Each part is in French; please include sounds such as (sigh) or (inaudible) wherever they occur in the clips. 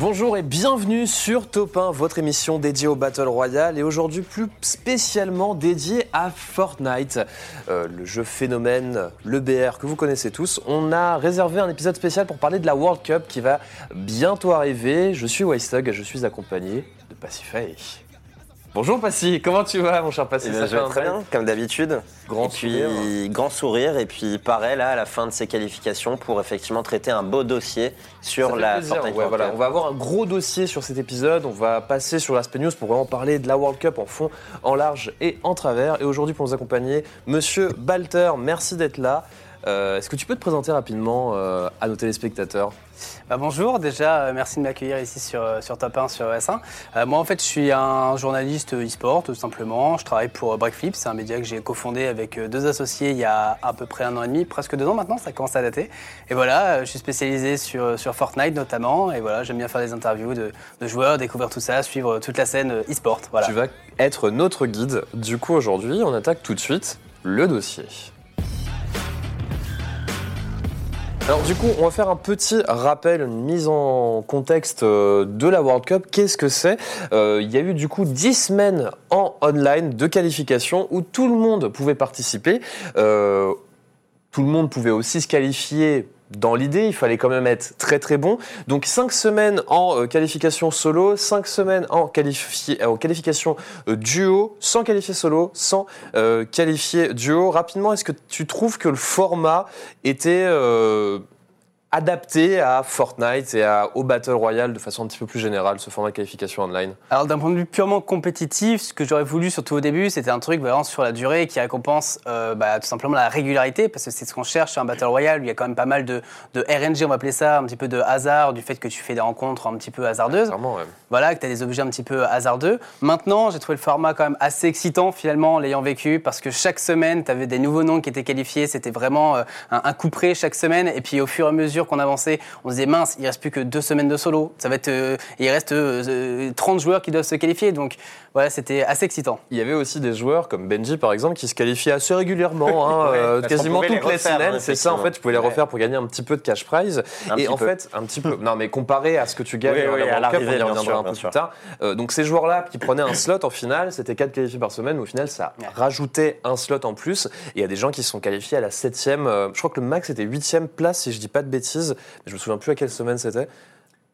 Bonjour et bienvenue sur Top 1, votre émission dédiée au Battle Royale et aujourd'hui plus spécialement dédiée à Fortnite, euh, le jeu phénomène, le BR que vous connaissez tous. On a réservé un épisode spécial pour parler de la World Cup qui va bientôt arriver. Je suis Wystug et je suis accompagné de Pacify. Bonjour Passy, comment tu vas mon cher Passy? Eh bien, Ça vais un très bien, comme d'habitude. Grand et puis, sourire. grand sourire. Et puis, pareil, là, à la fin de ces qualifications, pour effectivement traiter un beau dossier sur la Fortnite ouais, voilà. On va avoir un gros dossier sur cet épisode. On va passer sur l'aspect news pour vraiment parler de la World Cup en fond, en large et en travers. Et aujourd'hui, pour nous accompagner, Monsieur Balter, merci d'être là. Euh, Est-ce que tu peux te présenter rapidement euh, à nos téléspectateurs Bah, bonjour, déjà euh, merci de m'accueillir ici sur, sur Top 1 sur S1. Euh, moi en fait je suis un journaliste e-sport tout simplement. Je travaille pour Breakflip, c'est un média que j'ai cofondé avec deux associés il y a à peu près un an et demi, presque deux ans maintenant, ça commence à dater. Et voilà, je suis spécialisé sur, sur Fortnite notamment et voilà, j'aime bien faire des interviews de, de joueurs, découvrir tout ça, suivre toute la scène e-sport. Voilà. Tu vas être notre guide. Du coup, aujourd'hui, on attaque tout de suite le dossier. Alors du coup, on va faire un petit rappel, une mise en contexte euh, de la World Cup. Qu'est-ce que c'est? Euh, Il y a eu du coup 10 semaines en online de qualification où tout le monde pouvait participer. Euh, tout le monde pouvait aussi se qualifier dans l'idée, il fallait quand même être très très bon. Donc 5 semaines en euh, qualification solo, 5 semaines en, en qualification euh, duo, sans qualifier solo, sans euh, qualifier duo. Rapidement, est-ce que tu trouves que le format était euh, adapté à Fortnite et à, au Battle Royale de façon un petit peu plus générale, ce format de qualification online Alors d'un point de vue purement compétitif, ce que j'aurais voulu surtout au début, c'était un truc vraiment sur la durée qui récompense euh, bah, tout simplement la régularité, parce que c'est ce qu'on cherche sur un Battle Royale, où il y a quand même pas mal de, de RNG, on va appeler ça, un petit peu de hasard, du fait que tu fais des rencontres un petit peu hasardeuses. Ouais. Voilà, que tu as des objets un petit peu hasardeux. Maintenant, j'ai trouvé le format quand même assez excitant finalement, en l'ayant vécu, parce que chaque semaine, tu avais des nouveaux noms qui étaient qualifiés. C'était vraiment euh, un, un coup près chaque semaine. Et puis au fur et à mesure qu'on avançait, on se disait mince, il reste plus que deux semaines de solo. Ça va être, euh, il reste euh, euh, 30 joueurs qui doivent se qualifier. Donc voilà, c'était assez excitant. Il y avait aussi des joueurs comme Benji par exemple qui se qualifiaient assez régulièrement, hein, (laughs) Ouais, euh, quasiment les toutes les refaire, semaines. hein, c'est ça en fait, tu pouvais les refaire pour gagner un petit peu de cash prize. Un et en peu. fait, un petit peu. Non mais comparé à ce que tu gagnes Oui, dans oui, la à on y reviendra un peu plus sûr. tard. Euh, donc ces joueurs-là qui prenaient un slot en finale, c'était 4 qualifiés par semaine, mais au final ça Ouais. rajoutait un slot en plus. Et il y a des gens qui se sont qualifiés à la 7ème, euh, je crois que le max était 8ème place si je dis pas de bêtises, mais je me souviens plus à quelle semaine c'était.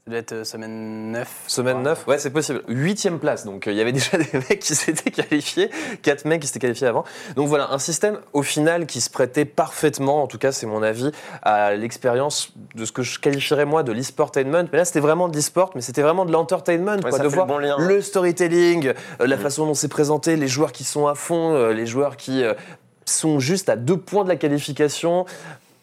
Ça doit être euh, semaine 9. Semaine 9 Ouais, c'est possible. Huitième place. Donc, euh, il y avait (laughs) déjà des mecs qui s'étaient qualifiés. Quatre mecs qui s'étaient qualifiés avant. Donc, voilà, un système, au final, qui se prêtait parfaitement, en tout cas, c'est mon avis, à l'expérience de ce que je qualifierais, moi, de l'e-sportainment. Mais là, c'était vraiment de l'e-sport, mais c'était vraiment de l'entertainment, Ouais, De fait voir le bon lien. le storytelling, euh, la Mm. façon dont c'est présenté, les joueurs qui sont à fond, euh, les joueurs qui euh, sont juste à deux points de la qualification.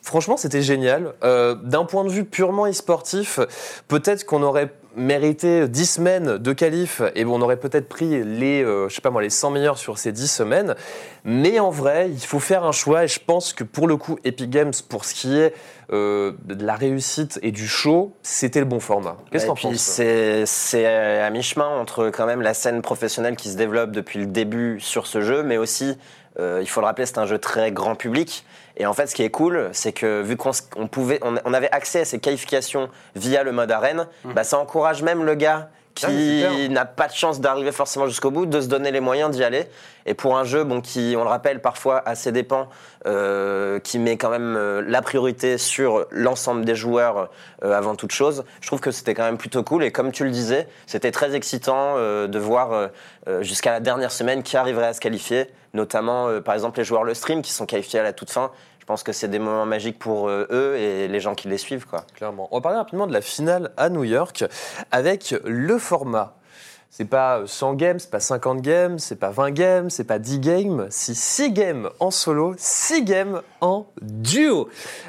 Franchement, c'était génial. Euh, D'un point de vue purement e-sportif, peut-être qu'on aurait mérité 10 semaines de qualif et on aurait peut-être pris les, euh, je sais pas moi, les 100 meilleurs sur ces 10 semaines. Mais en vrai, il faut faire un choix et je pense que pour le coup, Epic Games, pour ce qui est euh, de la réussite et du show, c'était le bon format. Qu'est-ce penses c'est c'est à mi-chemin entre quand même la scène professionnelle qui se développe depuis le début sur ce jeu, mais aussi, euh, il faut le rappeler, c'est un jeu très grand public. Et en fait, ce qui est cool, c'est que vu qu'on on pouvait, on, on avait accès à ces qualifications via le mode arène, bah, ça encourage même le gars qui super. n'a pas de chance d'arriver forcément jusqu'au bout, de se donner les moyens d'y aller. Et pour un jeu, bon, qui, on le rappelle, parfois à ses dépens, euh, qui met quand même euh, la priorité sur l'ensemble des joueurs euh, avant toute chose, je trouve que c'était quand même plutôt cool. Et comme tu le disais, c'était très excitant de voir jusqu'à la dernière semaine qui arriverait à se qualifier, notamment par exemple les joueurs le stream qui sont qualifiés à la toute fin. Je pense que c'est des moments magiques pour euh, eux et les gens qui les suivent. Quoi. Clairement. On va parler rapidement de la finale à New York avec le format. C'est pas 100 games, c'est pas 50 games, c'est pas 20 games, c'est pas 10 games, c'est 6 games en solo, 6 games en duo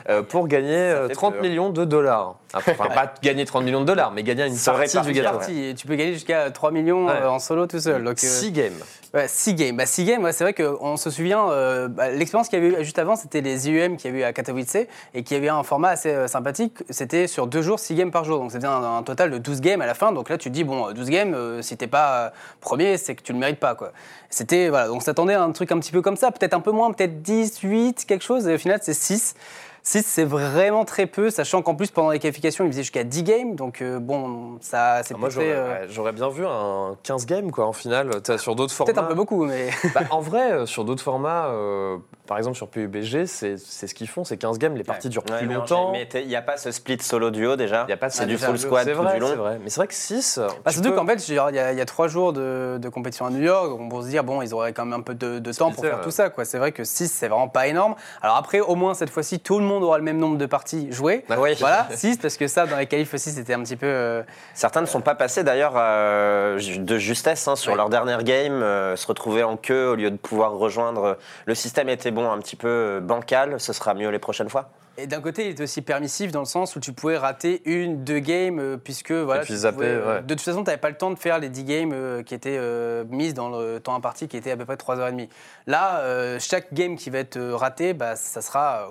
euh, pour gagner euh, fait 30 peur. millions de dollars. Enfin, pas gagner 30 millions de dollars, mais gagner une partie du gâteau. ouais. Tu peux gagner jusqu'à 3 millions Ouais. euh, en solo tout seul. Donc, euh, 6 games. Ouais, 6 games. Bah, 6 games, ouais, c'est vrai qu'on se souvient, euh, bah, l'expérience qu'il y avait eu juste avant, c'était les IEM qu'il y avait eu à Katowice et qui avait un format assez euh, sympathique. C'était sur 2 jours, 6 games par jour. Donc c'était un, un total de 12 games à la fin. Donc là, tu te dis, bon, 12 games, euh, si t'es pas euh, premier, c'est que tu le mérites pas. quoi. C'était, voilà, donc s'attendait à un truc un petit peu comme ça, peut-être un peu moins, peut-être 10, 8, quelque chose. Et au final, c'est 6. 6, c'est vraiment très peu, sachant qu'en plus, pendant les qualifications, il faisait jusqu'à 10 games. Donc, euh, bon, ça, c'est Ah, Moi, j'aurais euh, j'aurais bien vu un 15 games, quoi, en finale. Sur d'autres formats. peut-être un peu beaucoup, mais. (laughs) Bah, en (laughs) vrai, euh, sur d'autres formats, euh, par exemple sur PUBG, c'est c'est ce qu'ils font, c'est 15 games, les parties durent Ouais, plus mais longtemps. Mais il n'y a pas ce split solo duo déjà. Il n'y a pas de C'est du full squad C'est tout vrai, du long. c'est vrai. Mais c'est vrai que 6. Bah, surtout qu'en fait, il y, a- il y a trois jours de, de compétition à New York, on peut se dire, bon, ils auraient quand même un peu de, de temps pour faire ouais. tout ça. quoi. C'est vrai que 6, c'est vraiment pas énorme. Alors après, au moins, cette fois-ci, tout le monde aura le même nombre de parties jouées. Bah oui. Voilà, (laughs) 6, parce que ça, dans les qualifs aussi, c'était un petit peu... euh, Certains ne sont pas passés d'ailleurs euh, de justesse hein, sur Ouais. leur dernière game, euh, se retrouver en queue au lieu de pouvoir rejoindre. Le système était bon, un petit peu bancal, ce sera mieux les prochaines fois. Et d'un côté, il était aussi permissif dans le sens où tu pouvais rater une, deux games, puisque voilà. puis zapper, pouvais, ouais. De toute façon, tu n'avais pas le temps de faire les 10 games qui étaient euh, mises dans le temps imparti, qui était à peu près 3h30. Là, euh, chaque game qui va être euh, raté, bah, ça sera euh,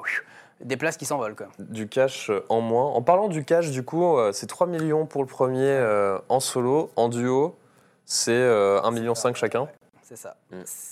des places qui s'envolent. quoi. Du cash euh, en moins. En parlant du cash, du coup, euh, c'est 3 millions pour le premier euh, en solo. En duo, c'est euh, 1,5 million chacun. C'est ça.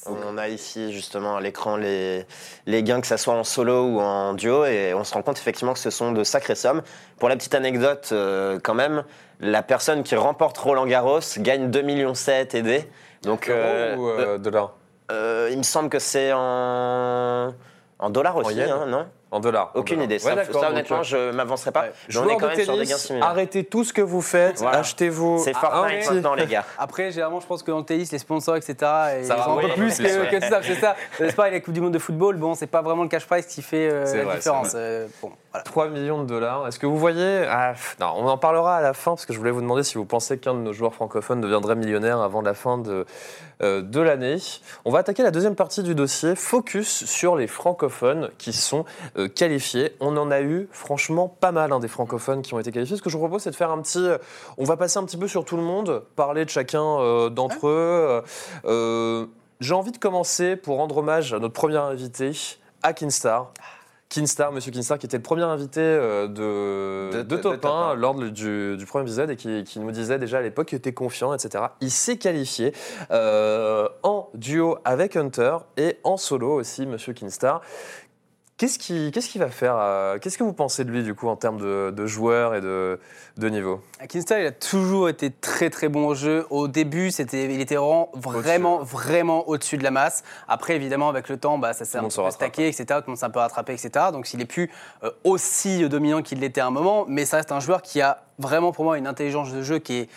On a ici justement à l'écran les, les gains, que ce soit en solo ou en duo, et on se rend compte effectivement que ce sont de sacrées sommes. Pour la petite anecdote, euh, quand même, la personne qui remporte Roland Garros gagne 2,7 millions aidés. Donc, euh, Euros ou euh, dollars? euh, il me semble que c'est en, en dollars aussi, hein, non? En dollars. Aucune En idée. dollars. Ça, Ouais, ça, donc, honnêtement, euh, je m'avancerai pas. ouais. Mais on est quand de même sur des gains similaires. arrêtez tout ce que vous faites, Voilà. achetez-vous C'est Fortnite maintenant, les gars. Après, généralement, je pense que dans le tennis, les sponsors, etc., ils Ça va, ont un oui, peu plus plus, que, ouais. que ça. C'est ça. N'est-ce pas, et la Coupe du Monde de football, bon, c'est pas vraiment le cash prize qui fait euh, la vrai, différence. c'est Euh, bon, voilà. 3 millions de dollars. Est-ce que vous voyez ah, Non, on en parlera à la fin parce que je voulais vous demander si vous pensez qu'un de nos joueurs francophones deviendrait millionnaire avant la fin de, euh, de l'année. On va attaquer la deuxième partie du dossier, focus sur les francophones qui sont euh, qualifiés. On en a eu franchement pas mal hein, des francophones qui ont été qualifiés. Ce que je vous propose, c'est de faire un petit. euh, On va passer un petit peu sur tout le monde, parler de chacun euh, d'entre eux. Euh, J'ai envie de commencer pour rendre hommage à notre premier invité, à Kinstar. Kinstar, Monsieur Kinstar, qui était le premier invité de, De- de, de- Top de Top 1 1. lors du, du premier épisode et qui, qui nous disait déjà à l'époque qu'il était confiant, etc. Il s'est qualifié euh, en duo avec Hunter et en solo aussi, Monsieur Kinstar. Qu'est-ce qu'il va faire euh, Qu'est-ce que vous pensez de lui, du coup, en termes de, de joueur et de, de niveau? Kinstar, il a toujours été très très bon au jeu. Au début, c'était, il était vraiment, vraiment, vraiment au-dessus de la masse. Après, évidemment, avec le temps, bah, ça s'est un peu stacké, etc. Tout le monde s'est un peu rattrapé, etc. Donc, s'il est plus euh, aussi dominant qu'il l'était à un moment, mais ça reste un joueur qui a vraiment pour moi une intelligence de jeu qui est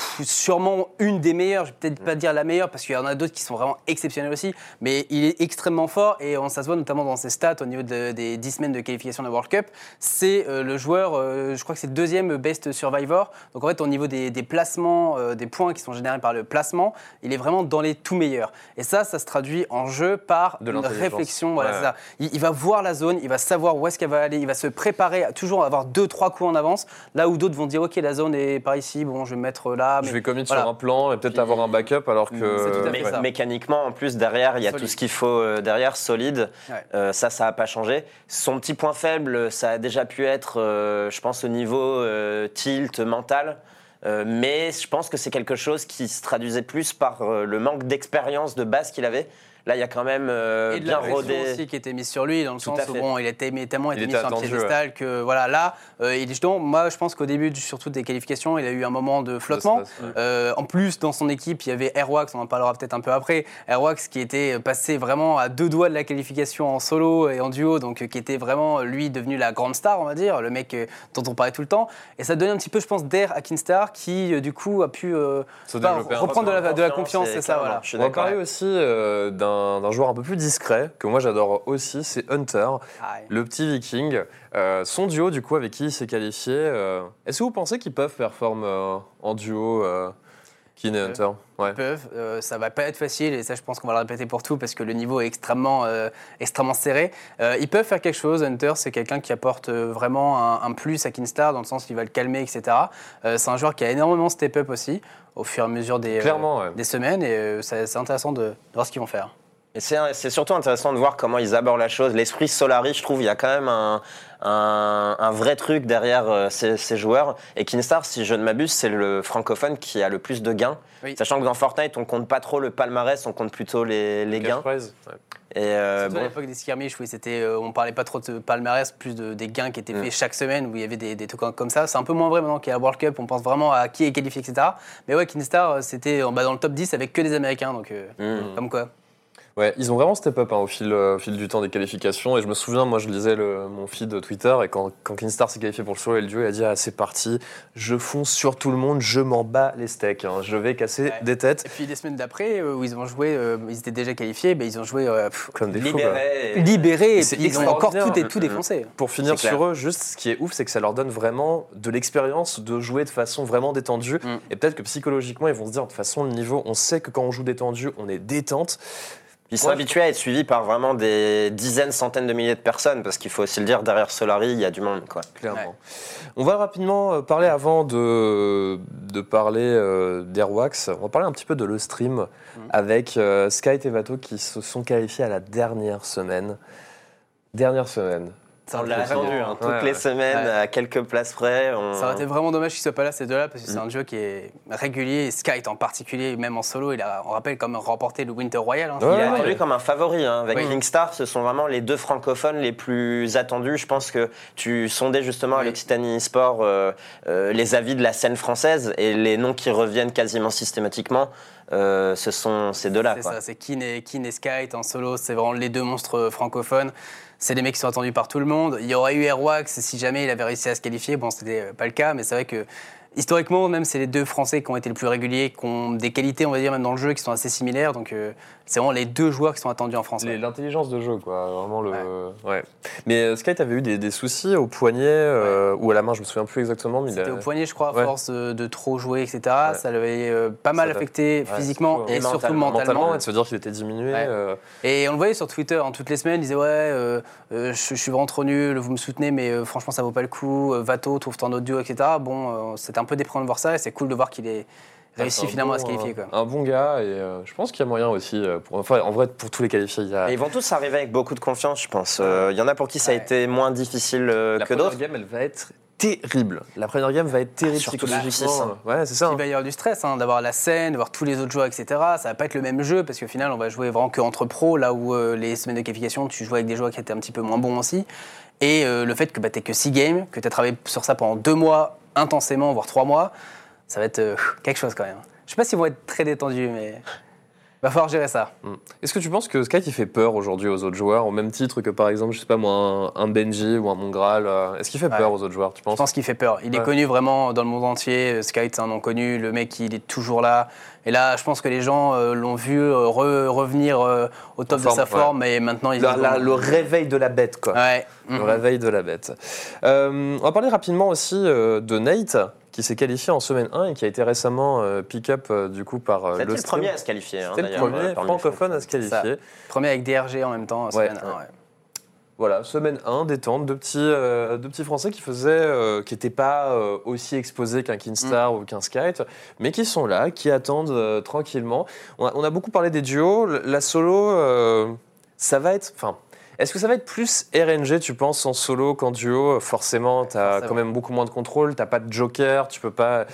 pff, sûrement une des meilleures, je vais peut-être pas dire la meilleure parce qu'il y en a d'autres qui sont vraiment exceptionnels aussi, mais il est extrêmement fort et on, ça se voit notamment dans ses stats au niveau de- des 10 semaines de qualification de la World Cup. C'est euh, le joueur, euh, je crois que c'est le deuxième best survivor. Donc en fait, au niveau des, des placements, euh, des points qui sont générés par le placement, il est vraiment dans les tout meilleurs. Et ça, ça se traduit en jeu par De une réflexion. Voilà, Ouais. c'est ça. Il, il va voir la zone, il va savoir où est-ce qu'elle va aller, il va se préparer à toujours avoir deux, trois coups en avance. Là où d'autres vont dire, ok, la zone est par ici, bon, je vais me mettre là. Je mais vais commit voilà. sur un plan et peut-être Puis- avoir un backup alors tout que. à fait Mais- ça. mécaniquement, en plus, derrière, il y a Solide. tout ce qu'il faut euh, derrière, solide. Ouais. Euh, ça, ça n'a pas changé. Son petit point faible, ça a déjà pu être, euh, je pense, au niveau euh, tilt mental. Euh, mais je pense que c'est quelque chose qui se traduisait plus par euh, le manque d'expérience de base qu'il avait. Là, il y a quand même euh, et de bien rodé. aussi qui était mise sur lui, dans le Tout sens où bon, il était tellement été Il mis était sur un piédestal que voilà, là, euh, il est justement, moi je pense qu'au début, surtout des qualifications, il a eu un moment de flottement. stress, ouais. Euh, en plus, dans son équipe, il y avait Airwax, on en parlera peut-être un peu après. Airwax qui était passé vraiment à deux doigts de la qualification en solo et en duo, donc euh, qui était vraiment lui devenu la grande star, on va dire, le mec dont on parlait tout le temps. Et ça donnait un petit peu, je pense, d'air à Kinstar qui du coup a pu euh, pas reprendre de la, de la confiance, c'est ça, voilà. Je suis On d'accord. aussi euh, d'un d'un joueur un peu plus discret, que moi j'adore aussi, c'est Hunter, le petit viking. Euh, son duo, du coup, avec qui il s'est qualifié, euh, est-ce que vous pensez qu'ils peuvent performer euh, en duo euh, Keen et Hunter? Ouais. Ils peuvent. Euh, ça va pas être facile et ça, je pense qu'on va le répéter pour tout parce que le niveau est extrêmement, euh, extrêmement serré. Euh, ils peuvent faire quelque chose. Hunter, c'est quelqu'un qui apporte vraiment un, un plus à Kinstar dans le sens qu'il va le calmer, etc. C'est un joueur qui a énormément step up aussi au fur et à mesure des, Clairement, ouais. des semaines et c'est c'est intéressant de, de voir ce qu'ils vont faire. Et c'est surtout intéressant de voir comment ils abordent la chose. L'esprit Solari, je trouve, il y a quand même un, un, un vrai truc derrière euh, ces, ces joueurs. Et Kinstar, si je ne m'abuse, c'est le francophone qui a le plus de gains. Oui. Sachant que dans Fortnite, on compte pas trop le palmarès, on compte plutôt les, les gains. prize, ouais. Et euh, Surtout à bon, l'époque des skirmishes, oui, c'était, euh, on parlait pas trop de palmarès, plus de, des gains qui étaient Mm. faits chaque semaine, où il y avait des, des trucs comme ça. C'est un peu moins vrai maintenant qu'il y a la World Cup, on pense vraiment à qui est qualifié, etc. Mais ouais, Kinstar, euh, c'était euh, bah, dans le top 10 avec que des Américains, donc euh, mm. comme quoi. Ouais, ils ont vraiment step up hein, au, fil, euh, au fil du temps des qualifications. Et je me souviens, moi, je lisais le- mon feed Twitter et quand, quand Kinstar s'est qualifié pour le solo et le duo, il a dit ah, c'est parti, je fonce sur tout le monde, je m'en bats les steaks, hein, je vais casser Ouais. des têtes Et puis les semaines d'après, euh, où ils ont joué, euh, ils étaient déjà qualifiés, bah, ils ont joué euh, pff, comme des fous. quoi. libérés. et- libérés, et puis ils ont encore tout, et tout défoncé. Pour finir clair. sur eux, juste ce qui est ouf, c'est que ça leur donne vraiment de l'expérience de jouer de façon vraiment détendue. Mm. Et peut-être que psychologiquement, ils vont se dire de toute façon, le niveau, on sait que quand on joue détendu, on est détente. Ils sont Ouais. habitués à être suivis par vraiment des dizaines, centaines de milliers de personnes, parce qu'il faut aussi le dire, derrière Solari, il y a du monde. Quoi. Clairement. On va rapidement euh, parler avant de, de parler euh, d'Airwax. On va parler un petit peu de le stream avec euh, Sky et Vato qui se sont qualifiés à la dernière semaine. Dernière semaine. On l'a attendu, hein, toutes Ouais, les ouais. semaines, Ouais. à quelques places près. on- Ça aurait été vraiment dommage qu'ils soient pas là ces deux-là parce que c'est Mm. un jeu qui est régulier et Skype en particulier, même en solo, il a, on rappelle, comme remporté le Winter Royal. hein. Ouais, Il est attendu ouais. comme un favori. hein. Avec Oui. Kingstar, ce sont vraiment les deux francophones les plus attendus. Je pense que tu sondais justement Oui. avec Titani Sport euh, euh, les avis de la scène française et les noms qui reviennent quasiment systématiquement, euh, ce sont ces deux-là. C'est ça, c'est et, Keen et Skype en solo, c'est vraiment les deux monstres francophones. C'est des mecs qui sont attendus par tout le monde. Il y aurait eu Airwax si jamais il avait réussi à se qualifier. Bon, c'était pas le cas, mais c'est vrai que historiquement, même c'est les deux Français qui ont été les plus réguliers, qui ont des qualités, on va dire, même dans le jeu, qui sont assez similaires. Donc euh, c'est vraiment les deux joueurs qui sont attendus en France. Ouais. L'intelligence de jeu, quoi. Vraiment le. Ouais. Mais euh, Sky, t'avais eu des, des soucis au poignet euh, ou à la main, je me souviens plus exactement. C'était a- au poignet, je crois, à Ouais. force de, trop jouer, etc. Ouais. Ça l'avait euh, pas mal affecté Ouais, physiquement et surtout Mentalement. mentalement. Et de se dire qu'il était diminué. Ouais. Et on le voyait sur Twitter, hein, toutes les semaines, il disait Ouais, je, je suis vraiment trop nul, vous me soutenez, mais franchement, ça vaut pas le coup. Vato, trouve ton audio, etc. Bon, c'était un peu déprimant de voir ça, et c'est cool de voir qu'il ait réussi finalement à se qualifier. euh, Quoi. Un bon gars, et euh, je pense qu'il y a moyen aussi. euh, Pour, enfin, en vrai, pour tous les qualifiés, il y a. Et ils vont tous arriver avec beaucoup de confiance, je pense. Euh, Il y en a pour qui ça a Ouais. été moins difficile euh, La que première d'autres. game, elle va être terrible. La première game va être terrible Surtout psychologiquement. la hein. Ouais, c'est ça. Il hein. va y avoir du stress, hein, d'avoir la scène, de voir tous les autres joueurs, etc. Ça va pas être le même jeu, parce qu'au final, on va jouer vraiment que entre pros, là où euh, les semaines de qualification, tu jouais avec des joueurs qui étaient un petit peu moins bons aussi. Et euh, le fait que bah, tu que 6 games, que tu as travaillé sur ça pendant 2 mois intensément, voire 3 mois, ça va être euh, quelque chose quand même. Je sais pas s'ils vont être très détendus, mais va falloir gérer ça. Mm. Est-ce que tu penses que Sky il fait peur aujourd'hui aux autres joueurs, au même titre que par exemple, je sais pas moi, un, Benji ou un Mongral euh, Est-ce qu'il fait Ouais. peur aux autres joueurs, tu Je penses pense qu'il fait peur. Il est connu vraiment dans le monde entier. Sky, c'est un nom connu. Le mec, il est toujours là. Et là, je pense que les gens euh, l'ont vu euh, re- revenir euh, au top de forme, sa ouais. forme. Et maintenant, il La- la- Le réveil de la bête, quoi. Ouais. Le réveil de la bête. Euh, on va parler rapidement aussi euh, de Nate, qui s'est qualifié en semaine 1 et qui a été récemment euh, pick-up euh, du coup par euh, C'était le premier à se qualifier. hein, C'était le premier euh, francophone à se qualifier. Premier avec DRG en même temps. en semaine Ouais. un, ouais. Voilà, semaine 1, détente, deux petits, euh, deux petits Français qui faisaient, euh, qui n'étaient pas euh, aussi exposés qu'un Kinstar ou qu'un Skype, mais qui sont là, qui attendent euh, tranquillement. On a, on a beaucoup parlé des duos, la solo, euh, ça va être, enfin, est-ce que ça va être plus RNG, tu penses, en solo qu'en duo? Forcément, tu as forcément. quand même beaucoup moins de contrôle, t'as pas de joker, tu peux pas,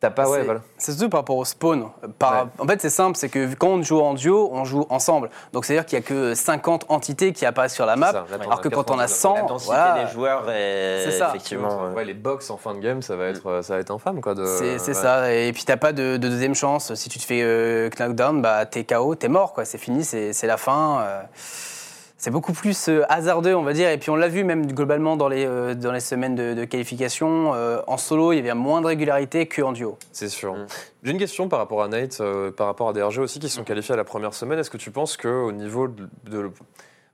t'as pas, ouais, C'est- voilà. C'est surtout par rapport au spawn. Par- Ouais. En fait, c'est simple, c'est que quand on joue en duo, on joue ensemble. Donc, c'est-à-dire qu'il n'y a que 50 entités qui apparaissent sur la map, ça, là, t'en alors que quand on a 90, 100, La densité voilà, des joueurs est C'est ça. effectivement. euh, Ouais, les box en fin de game, ça va être, euh, ça va être infâme, quoi. de- c'est ouais. ça. Et puis, t'as pas de, de deuxième chance. Si tu te fais euh, knockdown, bah, t'es KO, t'es mort, quoi. C'est fini, c'est c'est la fin. euh. C'est beaucoup plus euh, hasardeux, on va dire. Et puis, on l'a vu même globalement dans les, euh, dans les semaines de, de qualification. euh, en solo, il y avait moins de régularité qu'en duo. C'est sûr. Mm. J'ai une question par rapport à Nate, euh, par rapport à DRG aussi, qui sont qualifiés à la première semaine. Est-ce que tu penses qu'au niveau de, de,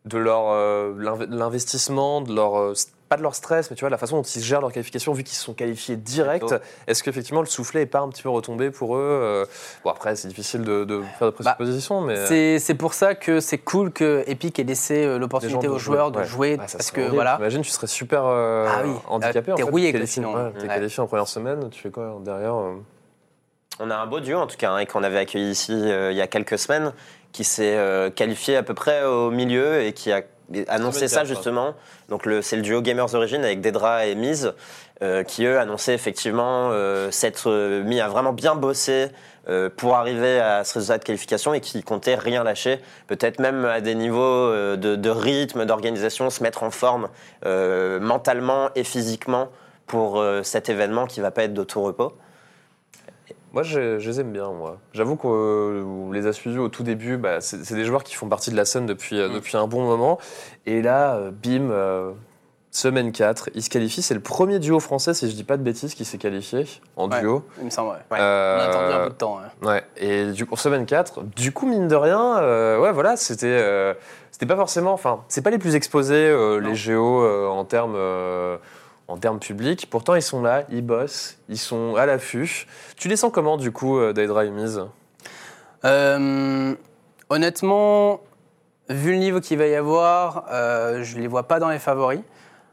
de leur euh, l'inve- l'investissement, de leur euh, pas de leur stress, mais tu vois, la façon dont ils gèrent leur qualification, vu qu'ils sont qualifiés direct, est-ce qu'effectivement le soufflet est pas un petit peu retombé pour eux euh, Bon, après, c'est difficile de, de faire de Bah, présuppositions, mais. C'est c'est pour ça que c'est cool que Epic ait laissé euh, l'opportunité aux joueurs de jouer Ah, parce que horrible. voilà. T'imagines, tu serais super euh, Ah oui. handicapé. Ah, en t'es rouillé, t'es qualifié, sinon. ouais, T'es Ouais. qualifié en première semaine, tu fais quoi derrière euh, On a un beau duo en tout cas, hein, et qu'on avait accueilli ici euh, il y a quelques semaines, qui s'est euh, qualifié à peu près au milieu et qui a annoncé ça 24, justement. Donc le- c'est le duo Gamers Origin avec Dedra et Miz, euh, qui eux annonçaient effectivement euh, s'être euh, mis à vraiment bien bosser euh, pour arriver à ce résultat de qualification et qui comptaient rien lâcher, peut-être même à des niveaux de, de rythme, d'organisation, se mettre en forme mentalement et physiquement pour cet événement qui va pas être d'auto-repos. Moi, je, je les aime bien, moi. J'avoue qu'on les a suivis au tout début. Bah, c'est c'est des joueurs qui font partie de la scène depuis, euh, Mm. depuis un bon moment. Et là, euh, bim, euh, semaine 4, ils se qualifient. C'est le premier duo français, si je dis pas de bêtises, qui s'est qualifié en Ouais. duo. Il me semble, ouais. Ouais. Euh, On a attendu un peu de temps. ouais. Ouais, et du coup, semaine 4, du coup, mine de rien, euh, ouais, voilà, c'était euh, c'était pas forcément. Enfin, c'est pas les plus exposés, euh, les géos, euh, en termes. En termes publics, pourtant ils sont là, ils bossent, ils sont à l'affût. Tu les sens comment du coup, euh, Daedra et Miz? Euh, honnêtement, vu le niveau qu'il va y avoir, euh, je ne les vois pas dans les favoris.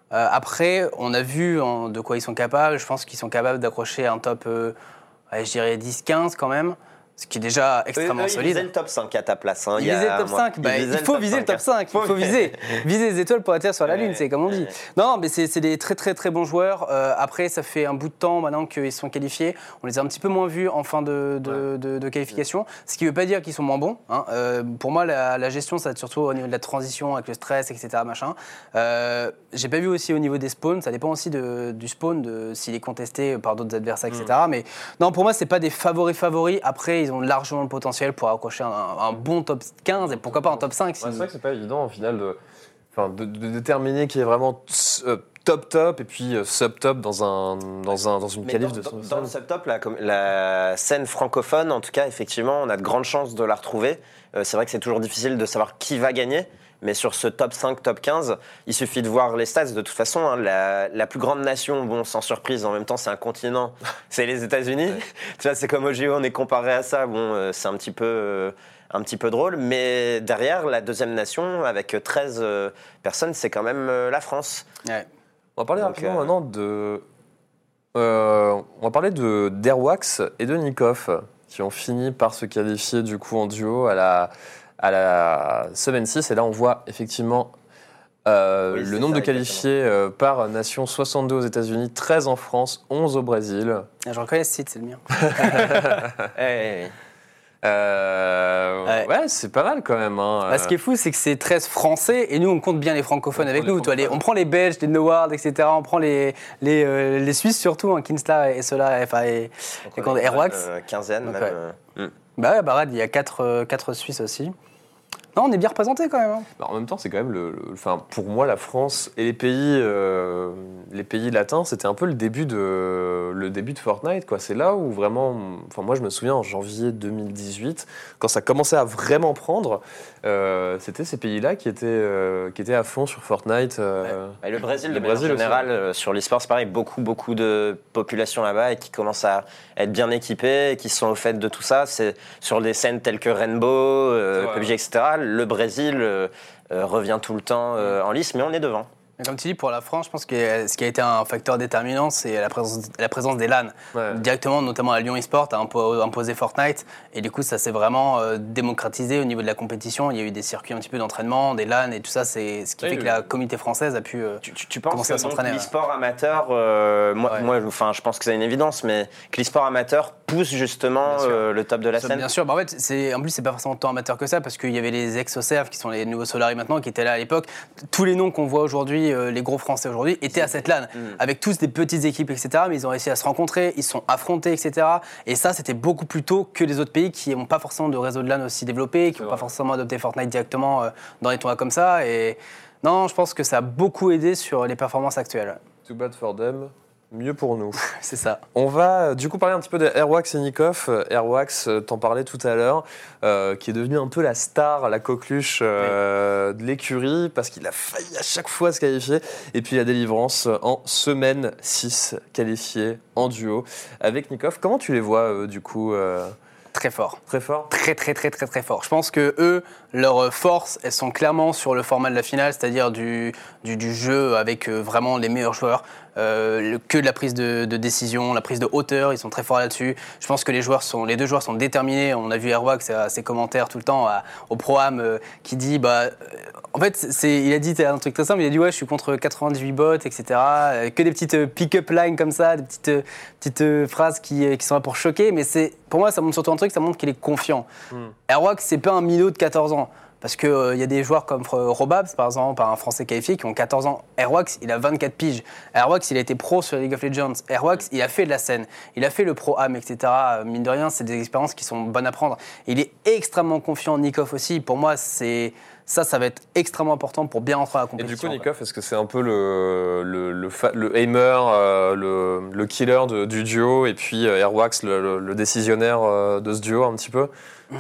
Après, on a vu de quoi ils sont capables. Je pense qu'ils sont capables d'accrocher un top, je dirais 10-15 quand même, ce qui est déjà extrêmement eux, Ils solide. visaient le top 5 à ta place. hein, Il il a le top mois. 5. Bah, Ils il faut viser le 5, top hein. 5. Il faut viser. (laughs) viser les étoiles pour atterrir sur la Lune, c'est comme on dit. Non, mais c'est des très très très bons joueurs. Euh, après, ça fait un bout de temps maintenant qu'ils sont qualifiés. On les a un petit peu moins vus en fin de, de, de- de qualification. Ce qui ne veut pas dire qu'ils sont moins bons. hein. Euh, pour moi, la, la gestion, ça va être surtout au niveau de la transition avec le stress, etc. Machin. Euh, J'ai pas vu aussi au niveau des spawns. Ça dépend aussi du spawn, s'il est contesté par d'autres adversaires, etc. Mm. Mais non, pour moi, c'est pas des favoris favoris. Après, ils ont largement le potentiel pour accrocher un, un bon top 15 et pourquoi pas un top 5. si- Ouais, c'est vrai que c'est pas évident au final de, enfin, de, de déterminer qui est vraiment euh, top top et puis euh, sub top dans, un, dans, un, dans une qualif dans, de dans- dans le subtop, la, com- la scène francophone, en tout cas, effectivement, on a de grandes chances de la retrouver. Euh, c'est vrai que c'est toujours difficile de savoir qui va gagner. Mais sur ce top 5, top 15, il suffit de voir les stats. De toute façon, hein, la, la plus grande nation, bon, sans surprise, en même temps, c'est un continent, (laughs) c'est les États-Unis. tu vois, c'est comme au JO, on est comparé à ça. Bon, euh, c'est un petit peu. euh, un petit peu drôle, mais derrière, la deuxième nation, avec 13 euh, personnes, c'est quand même euh, la France. Ouais. On va parler Donc, rapidement euh, maintenant de. euh, on va parler de d'Airwax et de Nikov qui ont fini par se qualifier du coup en duo à la, à la semaine 6. Et là, on voit effectivement euh, Oui, le nombre ça, de qualifiés euh, par nation 62 aux États-Unis, 13 en France, 11 au Brésil. Ah, Je reconnais ce site, c'est le mien. (laughs) Euh, Ouais. ouais, c'est pas mal quand même. hein. Bah, ce qui est fou, c'est que c'est 13 français et nous, on compte bien les francophones On avec nous. Les- francophones. on prend les Belges, les Noward, etc. On prend les, les, euh, les Suisses surtout, hein, Kinsla et cela, enfin, et, Et est Airwax quinzaine, Donc, même. ouais. euh, Bah ouais, Barad, il y a 4 quatre, Suisses aussi. Non, on est bien représentés quand même. hein. Bah, en même temps, c'est quand même le, le- enfin, pour moi, la France et les pays, euh, les pays latins, c'était un peu le début de, le début de Fortnite, quoi. C'est là où vraiment, enfin, moi, je me souviens en janvier 2018, quand ça commençait à vraiment prendre, euh, c'était ces pays-là qui étaient, euh, qui étaient à fond sur Fortnite. euh, Et le Brésil, Le manière Brésil aussi. générale, euh, sur l'e-sport, c'est pareil, beaucoup, beaucoup de population là-bas et qui commencent à être bien équipés, et qui sont au fait de tout ça. C'est sur des scènes telles que Rainbow, euh, PUBG, etc. Le Brésil euh, euh, revient tout le temps euh, en lice, mais on est devant. Comme tu dis, pour la France, je pense que ce qui a été un facteur déterminant, c'est la présence, la présence des LAN. ouais. Directement, notamment à Lyon eSport, a impo- imposé Fortnite. Et du coup, ça s'est vraiment euh, démocratisé au niveau de la compétition. Il y a eu des circuits un petit peu d'entraînement, des LAN et tout ça. C'est ce qui Oui, fait que la communauté française a pu. euh, Tu, tu- tu penses Commencer à que s'entraîner, l'e-sport amateur, euh, moi, Ouais. moi, enfin, je pense que c'est une évidence, mais que l'e-sport amateur pousse justement euh, le top de la scène Bien sûr, bah en fait, c'est en plus c'est pas forcément tant amateur que ça parce qu'il y avait les ex qui sont les nouveaux Solari maintenant qui étaient là à l'époque. Tous les noms qu'on voit aujourd'hui, euh, les gros Français aujourd'hui, étaient à cette LAN Mm. avec tous des petites équipes, etc. Mais ils ont réussi à se rencontrer, ils se sont affrontés, etc. Et ça, c'était beaucoup plus tôt que les autres pays qui n'ont pas forcément de réseau de LAN aussi développé, qui n'ont pas forcément adopté Fortnite directement euh, dans les tournois comme ça. Et non, je pense que ça a beaucoup aidé sur les performances actuelles. Too bad for them. Mieux pour nous. (laughs) C'est ça. On va euh, du coup parler un petit peu de Airwax et Nikoff. Airwax, euh, t'en parlais tout à l'heure, euh, qui est devenu un peu la star, la coqueluche euh, de l'écurie, parce qu'il a failli à chaque fois se qualifier. Et puis la délivrance en semaine 6, qualifié en duo avec Nikoff. Comment tu les vois, euh, du coup Très fort. Très fort? Très, très, très, très, très fort. Je pense que eux, leurs forces, elles sont clairement sur le format de la finale, c'est-à-dire du, du, du jeu avec euh, vraiment les meilleurs joueurs. Euh, que de la prise de, de décision, la prise de hauteur, ils sont très forts là-dessus. Je pense que les joueurs sont, les deux joueurs sont déterminés. On a vu à ses commentaires tout le temps à- au pro-am euh, qui dit, bah, euh, en fait, il a dit un truc très simple. Il a dit ouais, je suis contre 98 bots, etc. Euh, que des petites euh, pick-up lines comme ça, des petites, euh, petites euh, phrases qui, euh, qui sont là pour choquer. Mais pour moi, ça montre surtout un truc, ça montre qu'il est confiant. Airwax, c'est pas un minot de 14 ans. Parce qu'il y a des joueurs comme euh, Robabs, par exemple, un Français qualifié, qui ont 14 ans. Airwax, il a 24 piges. Airwax, il a été pro sur League of Legends. Airwax, il a fait de la scène. Il a fait le pro-am, etc. Euh, Mine de rien, c'est des expériences qui sont bonnes à prendre. Il est extrêmement confiant, Nikov aussi. Pour moi, c'est ça, ça va être extrêmement important pour bien rentrer dans la Et compétition. du coup. Nikoff, est-ce que c'est un peu le, le, le, aimer, euh, le, le killer de- du duo, et puis euh, Airwax, le, le- le décisionnaire euh, de ce duo un petit peu?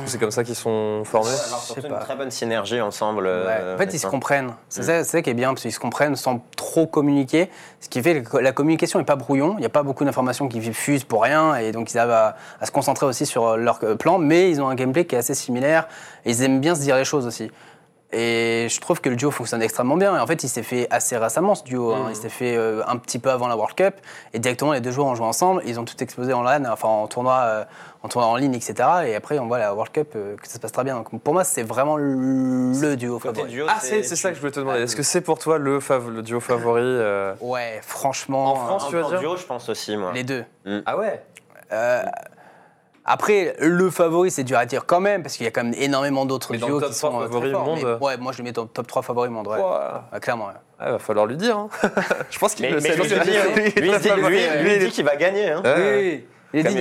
C'est comme ça qu'ils sont formés? Alors, surtout une très bonne synergie ensemble. Ouais. euh, en fait, ils se comprennent. C'est Mm. ça, c'est ça qui est bien, parce qu'ils se comprennent sans trop communiquer. Ce qui fait que la communication n'est pas brouillon. Il n'y a pas beaucoup d'informations qui fusent pour rien. Et donc, ils arrivent à, à se concentrer aussi sur leur plan. Mais ils ont un gameplay qui est assez similaire. Et ils aiment bien se dire les choses aussi. Et je trouve que le duo fonctionne extrêmement bien. Et en fait, il s'est fait assez récemment, ce duo. hein. Il s'est fait euh, un petit peu avant la World Cup. Et directement, les deux joueurs ont joué ensemble. Ils ont tout explosé en LAN, enfin en tournoi, euh, en tournoi en ligne, etc. Et après, on voit la World Cup euh, que ça se passe très bien. Donc, pour moi, c'est vraiment le, duo Côté favori. duo, Ah, c'est c'est ça que je voulais te demander. Est-ce que c'est pour toi le, fav- le duo favori euh? Ouais, franchement. En France, tu vas en dire? duo, je pense aussi, moi. Les deux. Ah ouais? Euh, après, le favori, c'est dur à dire quand même, parce qu'il y a quand même énormément d'autres Mais dans le duos top qui 3 sont euh, très favoris forts. monde, Mais euh. ouais, moi je le mets dans le top 3 favoris monde, ouais. Clairement. ouais. Ah, va falloir lui dire. hein. (laughs) je pense qu'il le sait. lui, il dit, qu'il va gagner. hein. Oui. Il a dit,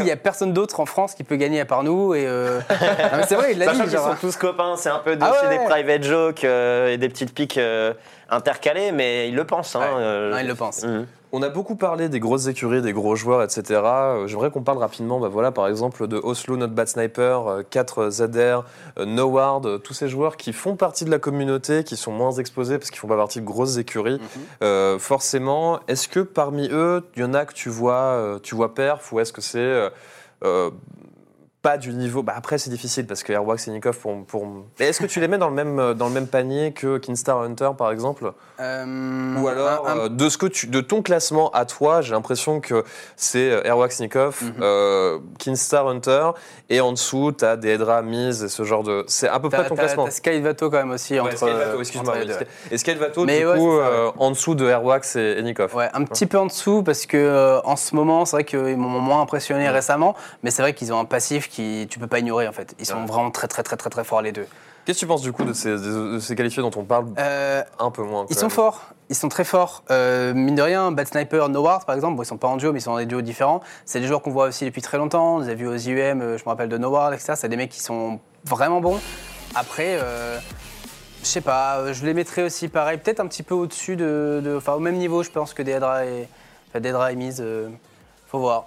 il y a, personne d'autre en France qui peut gagner à part nous. Et euh... (laughs) mais c'est vrai, il l'a Sachant dit. qu'ils genre, sont tous copains, c'est un peu Ah ouais. des private jokes euh, et des petites piques euh, intercalées, mais il le pense. Hein, Ouais. euh, Non, il le pense. Mhm. On a beaucoup parlé des grosses écuries, des gros joueurs, etc. Euh, J'aimerais qu'on parle rapidement, bah voilà, par exemple, de Oslo, Not Bad Sniper, euh, 4 ZR, euh, Noward, euh, tous ces joueurs qui font partie de la communauté, qui sont moins exposés parce qu'ils font pas partie de grosses écuries. Mhm. Euh, forcément, est-ce que parmi eux, il y en a que tu vois, euh, tu vois perf, ou est-ce que c'est euh, euh, pas du niveau bah Après, c'est difficile parce que Airwax et Nikov pour. pour... Mais Est-ce que tu les mets dans le même, euh, dans le même panier que Kinstar Hunter, par exemple? Euh, ou alors, un- un- euh, de, ce que tu, de ton classement à toi, j'ai l'impression que c'est Airwax Nikov, euh, Kinstar Hunter, et en dessous, tu as des Edra, Miz et ce genre de. C'est à peu près ton classement. T'as Sky Vato quand même aussi Ouais, entre. Skyvato, excuse-moi. Et Skyvato, Mais du ouais, coup, euh, en dessous de Airwax et, et Nikov. Ouais, un petit peu en dessous parce que en ce moment, c'est vrai qu'ils m'ont moins impressionné récemment, mais c'est vrai qu'ils ont un passif qui tu peux pas ignorer en fait. Ils sont Ouais. vraiment très très très très très forts les deux. Qu'est-ce que tu penses du coup de ces, de ces qualifiés dont on parle Euh, un peu moins ils sont forts, ils sont très forts. Euh, mine de rien, Bad Sniper, Noward par exemple, bon, ils sont pas en duo, mais ils sont dans des duos différents. C'est des joueurs qu'on voit aussi depuis très longtemps. On les a vus aux IUM, euh, je me rappelle de Noward, etc. C'est des mecs qui sont vraiment bons. Après, euh, je sais pas, je les mettrais aussi pareil, peut-être un petit peu au-dessus de, de- enfin au même niveau, je pense que Deadra et, enfin, et Miz. euh, faut voir.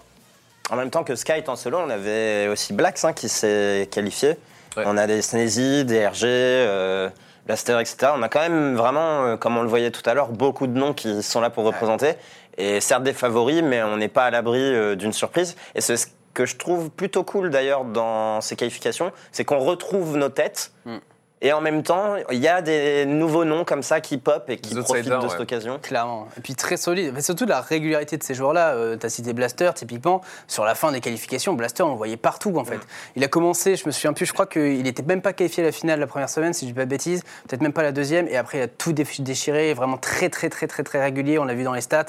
En même temps que Skype en solo, on avait aussi Blacks hein, qui s'est qualifié. Ouais. On a des Sneezy, des RG, euh, Blaster, etc. On a quand même vraiment, euh, comme on le voyait tout à l'heure, beaucoup de noms qui sont là pour représenter. Et certes des favoris, mais on n'est pas à l'abri euh, d'une surprise. Et c'est ce que je trouve plutôt cool d'ailleurs dans ces qualifications, c'est qu'on retrouve nos têtes. Mm. Et en même temps, il y a des nouveaux noms comme ça qui pop et qui Des profitent outsiders, de ouais. cette occasion. Clairement. Et puis très solide. Mais surtout la régularité de ces joueurs-là. Euh, tu as cité Blaster, typiquement. Sur la fin des qualifications, Blaster, on le voyait partout, en fait. Il a commencé, je me souviens plus, je crois qu'il n'était même pas qualifié à la finale la première semaine, si je dis pas de bêtises. Peut-être même pas la deuxième. Et après, il a tout déchiré. Vraiment très, très, très, très, très régulier. On l'a vu dans les stats.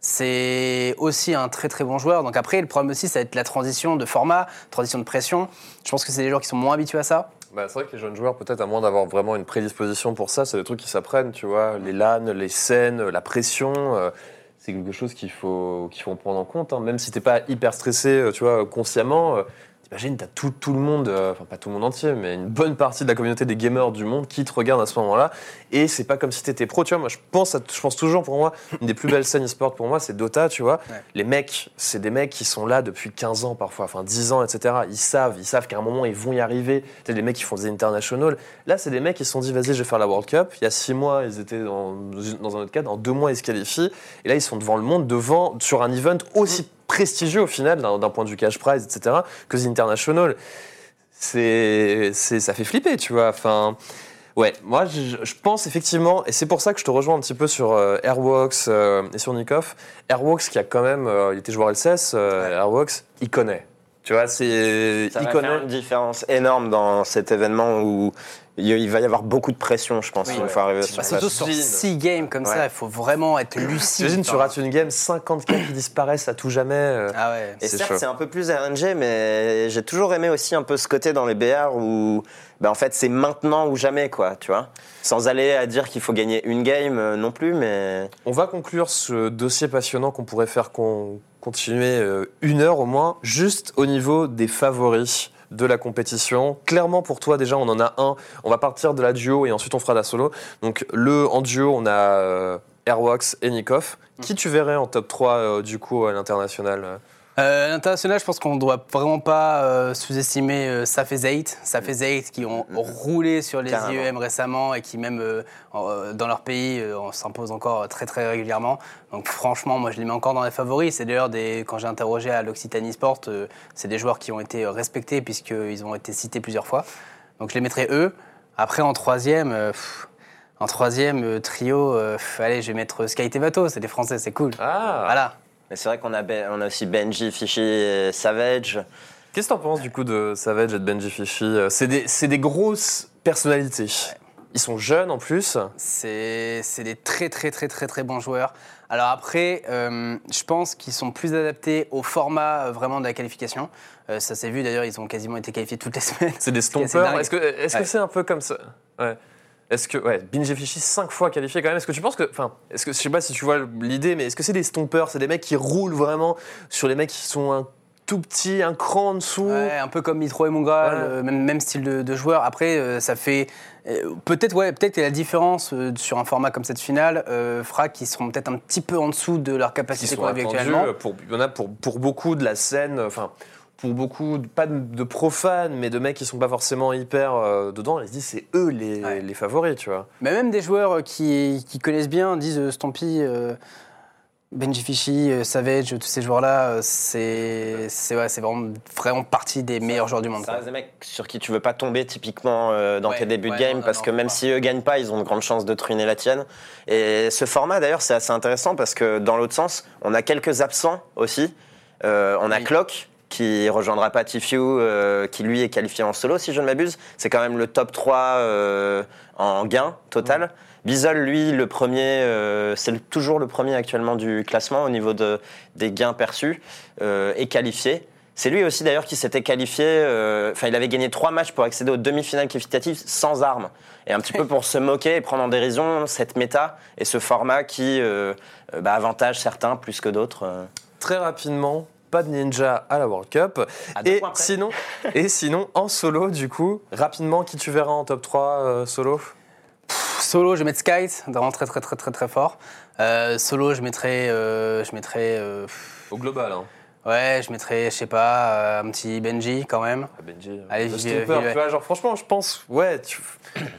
C'est aussi un très très bon joueur. Donc après, le problème aussi, ça va être la transition de format, transition de pression. Je pense que c'est des joueurs qui sont moins habitués à ça. Bah, c'est vrai que les jeunes joueurs, peut-être à moins d'avoir vraiment une prédisposition pour ça, c'est des trucs qui s'apprennent, tu vois. Les LAN, les scènes, la pression, euh, c'est quelque chose qu'il faut, prendre en compte. hein. Même si t'es pas hyper stressé, euh, tu vois, consciemment, euh, T'imagines, t'as tout, tout le monde, euh, enfin pas tout le monde entier, mais une bonne partie de la communauté des gamers du monde qui te regarde à ce moment-là. Et c'est pas comme si t'étais pro, tu vois. Moi, je pense, à- je pense toujours pour moi, une des plus belles scènes e-sport pour moi, c'est Dota, tu vois. Ouais. Les mecs, c'est des mecs qui sont là depuis 15 ans parfois, enfin 10 ans, etc. Ils savent, ils savent qu'à un moment, ils vont y arriver. C'est des mecs qui font des internationals. Là, c'est des mecs qui se sont dit, vas-y, je vais faire la World Cup. Il y a 6 mois, ils étaient dans, dans un autre cadre. En 2 mois, ils se qualifient. Et là, ils sont devant le monde, devant, sur un event aussi prestigieux au final, d'un point de vue cash prize, etc., que The International. C'est, c'est, ça fait flipper, tu vois. Enfin, ouais, moi, je, je pense effectivement, et c'est pour ça que je te rejoins un petit peu sur euh, Airworks euh, et sur Nikoff. Airworks, qui a quand même, euh, il était joueur LCS, euh, Airworks, il connaît. Tu vois, c'est, Ça il va connaît. faire une différence énorme dans cet événement où il il va y avoir beaucoup de pression, je pense, Oui, une ouais. fois arrivé Bah, sur Bah, place. surtout sur. 6 games comme Ouais. ça, il faut vraiment être lucide. T'imagines, tu rates une game, 50 kills qui disparaissent à tout jamais. euh. Ah ouais. Et C'est certes, chaud. c'est un peu plus RNG, mais j'ai toujours aimé aussi un peu ce côté dans les BR où, bah, en fait, c'est maintenant ou jamais, quoi, tu vois. Sans aller à dire qu'il faut gagner une game euh, non plus, mais On va conclure ce dossier passionnant qu'on pourrait faire con- continuer euh, une heure au moins, juste au niveau des favoris de la compétition. Clairement pour toi déjà on en a un. On va partir de la duo et ensuite on fera la solo. Donc le en duo on a euh, Airwax et Nikov. Qui tu verrais en top 3 euh, du coup à l'international euh L'international, je pense qu'on ne doit vraiment pas euh, sous-estimer euh, Saf et Zayd. Saf et Zayd qui ont roulé sur les Carrément. IEM récemment et qui même euh, euh, dans leur pays on s'imposent encore très très régulièrement. Donc franchement, moi je les mets encore dans les favoris. C'est d'ailleurs des quand j'ai interrogé à l'Occitanie Sport, c'est des joueurs qui ont été respectés puisqu'ils ont été cités plusieurs fois. Donc je les mettrai eux. Après en troisième. pff, en troisième trio, pff, allez, je vais mettre Sky Tevato, c'est des Français, c'est cool. Ah Voilà. Mais c'est vrai qu'on a, Ben- on a aussi Benji, Fishy et Savage. Qu'est-ce que t'en penses du coup de Savage et de Benji Fishy Euh, C'est des, c'est des grosses personnalités. Ils sont jeunes en plus. C'est c'est des très très très très très bons joueurs. Alors après, euh, je pense qu'ils sont plus adaptés au format euh, vraiment de la qualification. Euh, ça s'est vu d'ailleurs, ils ont quasiment été qualifiés toutes les (laughs) semaines. C'est des est stompers. Est-ce que est-ce que Ouais. c'est un peu comme ça? Ouais. Est-ce que ouais, Binge Fishy 5 fois qualifié quand même. Est-ce que tu penses que enfin, est-ce que je sais pas si tu vois l'idée mais est-ce que c'est des stompers, c'est des mecs qui roulent vraiment sur les mecs qui sont un tout petit, un cran en dessous? Ouais, un peu comme Mitro et Ouais. le même, même style de, de joueur. Après, euh, ça fait euh, peut-être ouais, peut-être la différence euh, sur un format comme cette finale euh, fera qu'ils seront peut-être un petit peu en dessous de leur capacité qu'on a actuellement. pour il y en a pour pour beaucoup de la scène enfin pour beaucoup, pas de, profanes, mais de mecs qui sont pas forcément hyper euh, dedans, ils se disent c'est eux les, Ouais. les favoris, tu vois. Mais même des joueurs qui, qui connaissent bien disent euh, Stampy, euh, Benji Fishy, euh, Savage, tous ces joueurs-là, euh, c'est c'est ouais, c'est vraiment, vraiment partie des meilleurs joueurs du monde. Reste des mecs sur qui tu veux pas tomber typiquement euh, dans Ouais, tes débuts ouais, de game non, parce non, que même pas. si eux gagnent pas, ils ont de grandes chances de truiner la tienne. Et ce format d'ailleurs c'est assez intéressant parce que dans l'autre sens, on a quelques absents aussi. Euh, on a Oui. Clock qui rejoindra pas euh, qui lui est qualifié en solo si je ne m'abuse. C'est quand même le top 3 euh, en gain total. Bizol, lui, le premier, euh, c'est toujours le premier actuellement du classement au niveau de, des gains perçus, euh, est qualifié. C'est lui aussi d'ailleurs qui s'était qualifié, euh, enfin il avait gagné trois matchs pour accéder aux demi-finales qualificatives sans armes. Et un petit peu pour se moquer et prendre en dérision cette méta et ce format qui bah, avantage certains plus que d'autres. Très rapidement, pas de ninja à la World Cup. Deux Et sinon, et sinon, en solo, du coup, rapidement, qui tu verras en top 3 euh, solo? Pff, Solo, je vais mettre Skyt, vraiment très très très très très fort. Euh, solo, je mettrais, euh, je mettrais, euh, Au global, hein. ouais, je mettrais, je sais pas, euh, un petit Benji quand même. Ah, Benji, Allez, le tu vois, genre, franchement, je pense, ouais, tu-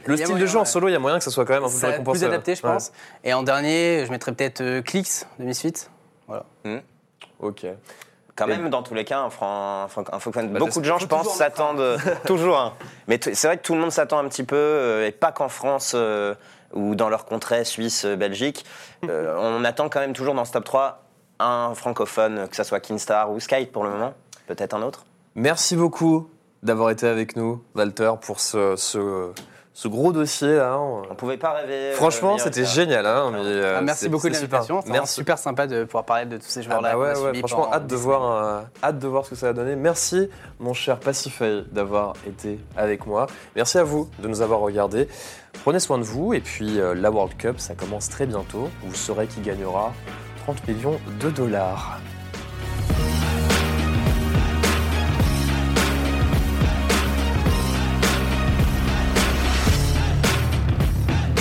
le style de jeu en ouais. solo, il y a moyen que ça soit quand même un peu plus plus adapté, je Ouais. pense. Et en dernier, je mettrais peut-être euh, Clix de Misfit. Ok. Quand même, dans tous les cas, un, fran- un, fran- un francophone- Bah, beaucoup de gens, je pense, s'attendent euh, (laughs) toujours. hein. Mais c'est vrai que tout le monde s'attend un petit peu, euh, et pas qu'en France euh, ou dans leur contrée, Suisse, Belgique. (laughs) Euh, on attend quand même toujours dans ce top 3 un francophone, que ce soit Kinstar ou Skype pour le moment. Peut-être un autre. Merci beaucoup d'avoir été avec nous, Walter, pour ce, ce, ce gros dossier là. On pouvait pas rêver. euh, Franchement, c'était ça. génial. Hein, mais, euh, Ah, merci beaucoup de super. l'invitation. Merci. super sympa de pouvoir parler de tous ces Ah joueurs-là. bah qu'on a ouais, ouais, franchement, hâte de, voir, euh, hâte de voir ce que ça va donner. Merci, mon cher Pacify, d'avoir été avec moi. Merci à vous de nous avoir regardés. Prenez soin de vous. Et puis, euh, la World Cup, ça commence très bientôt. Vous saurez qui gagnera 30 millions de dollars.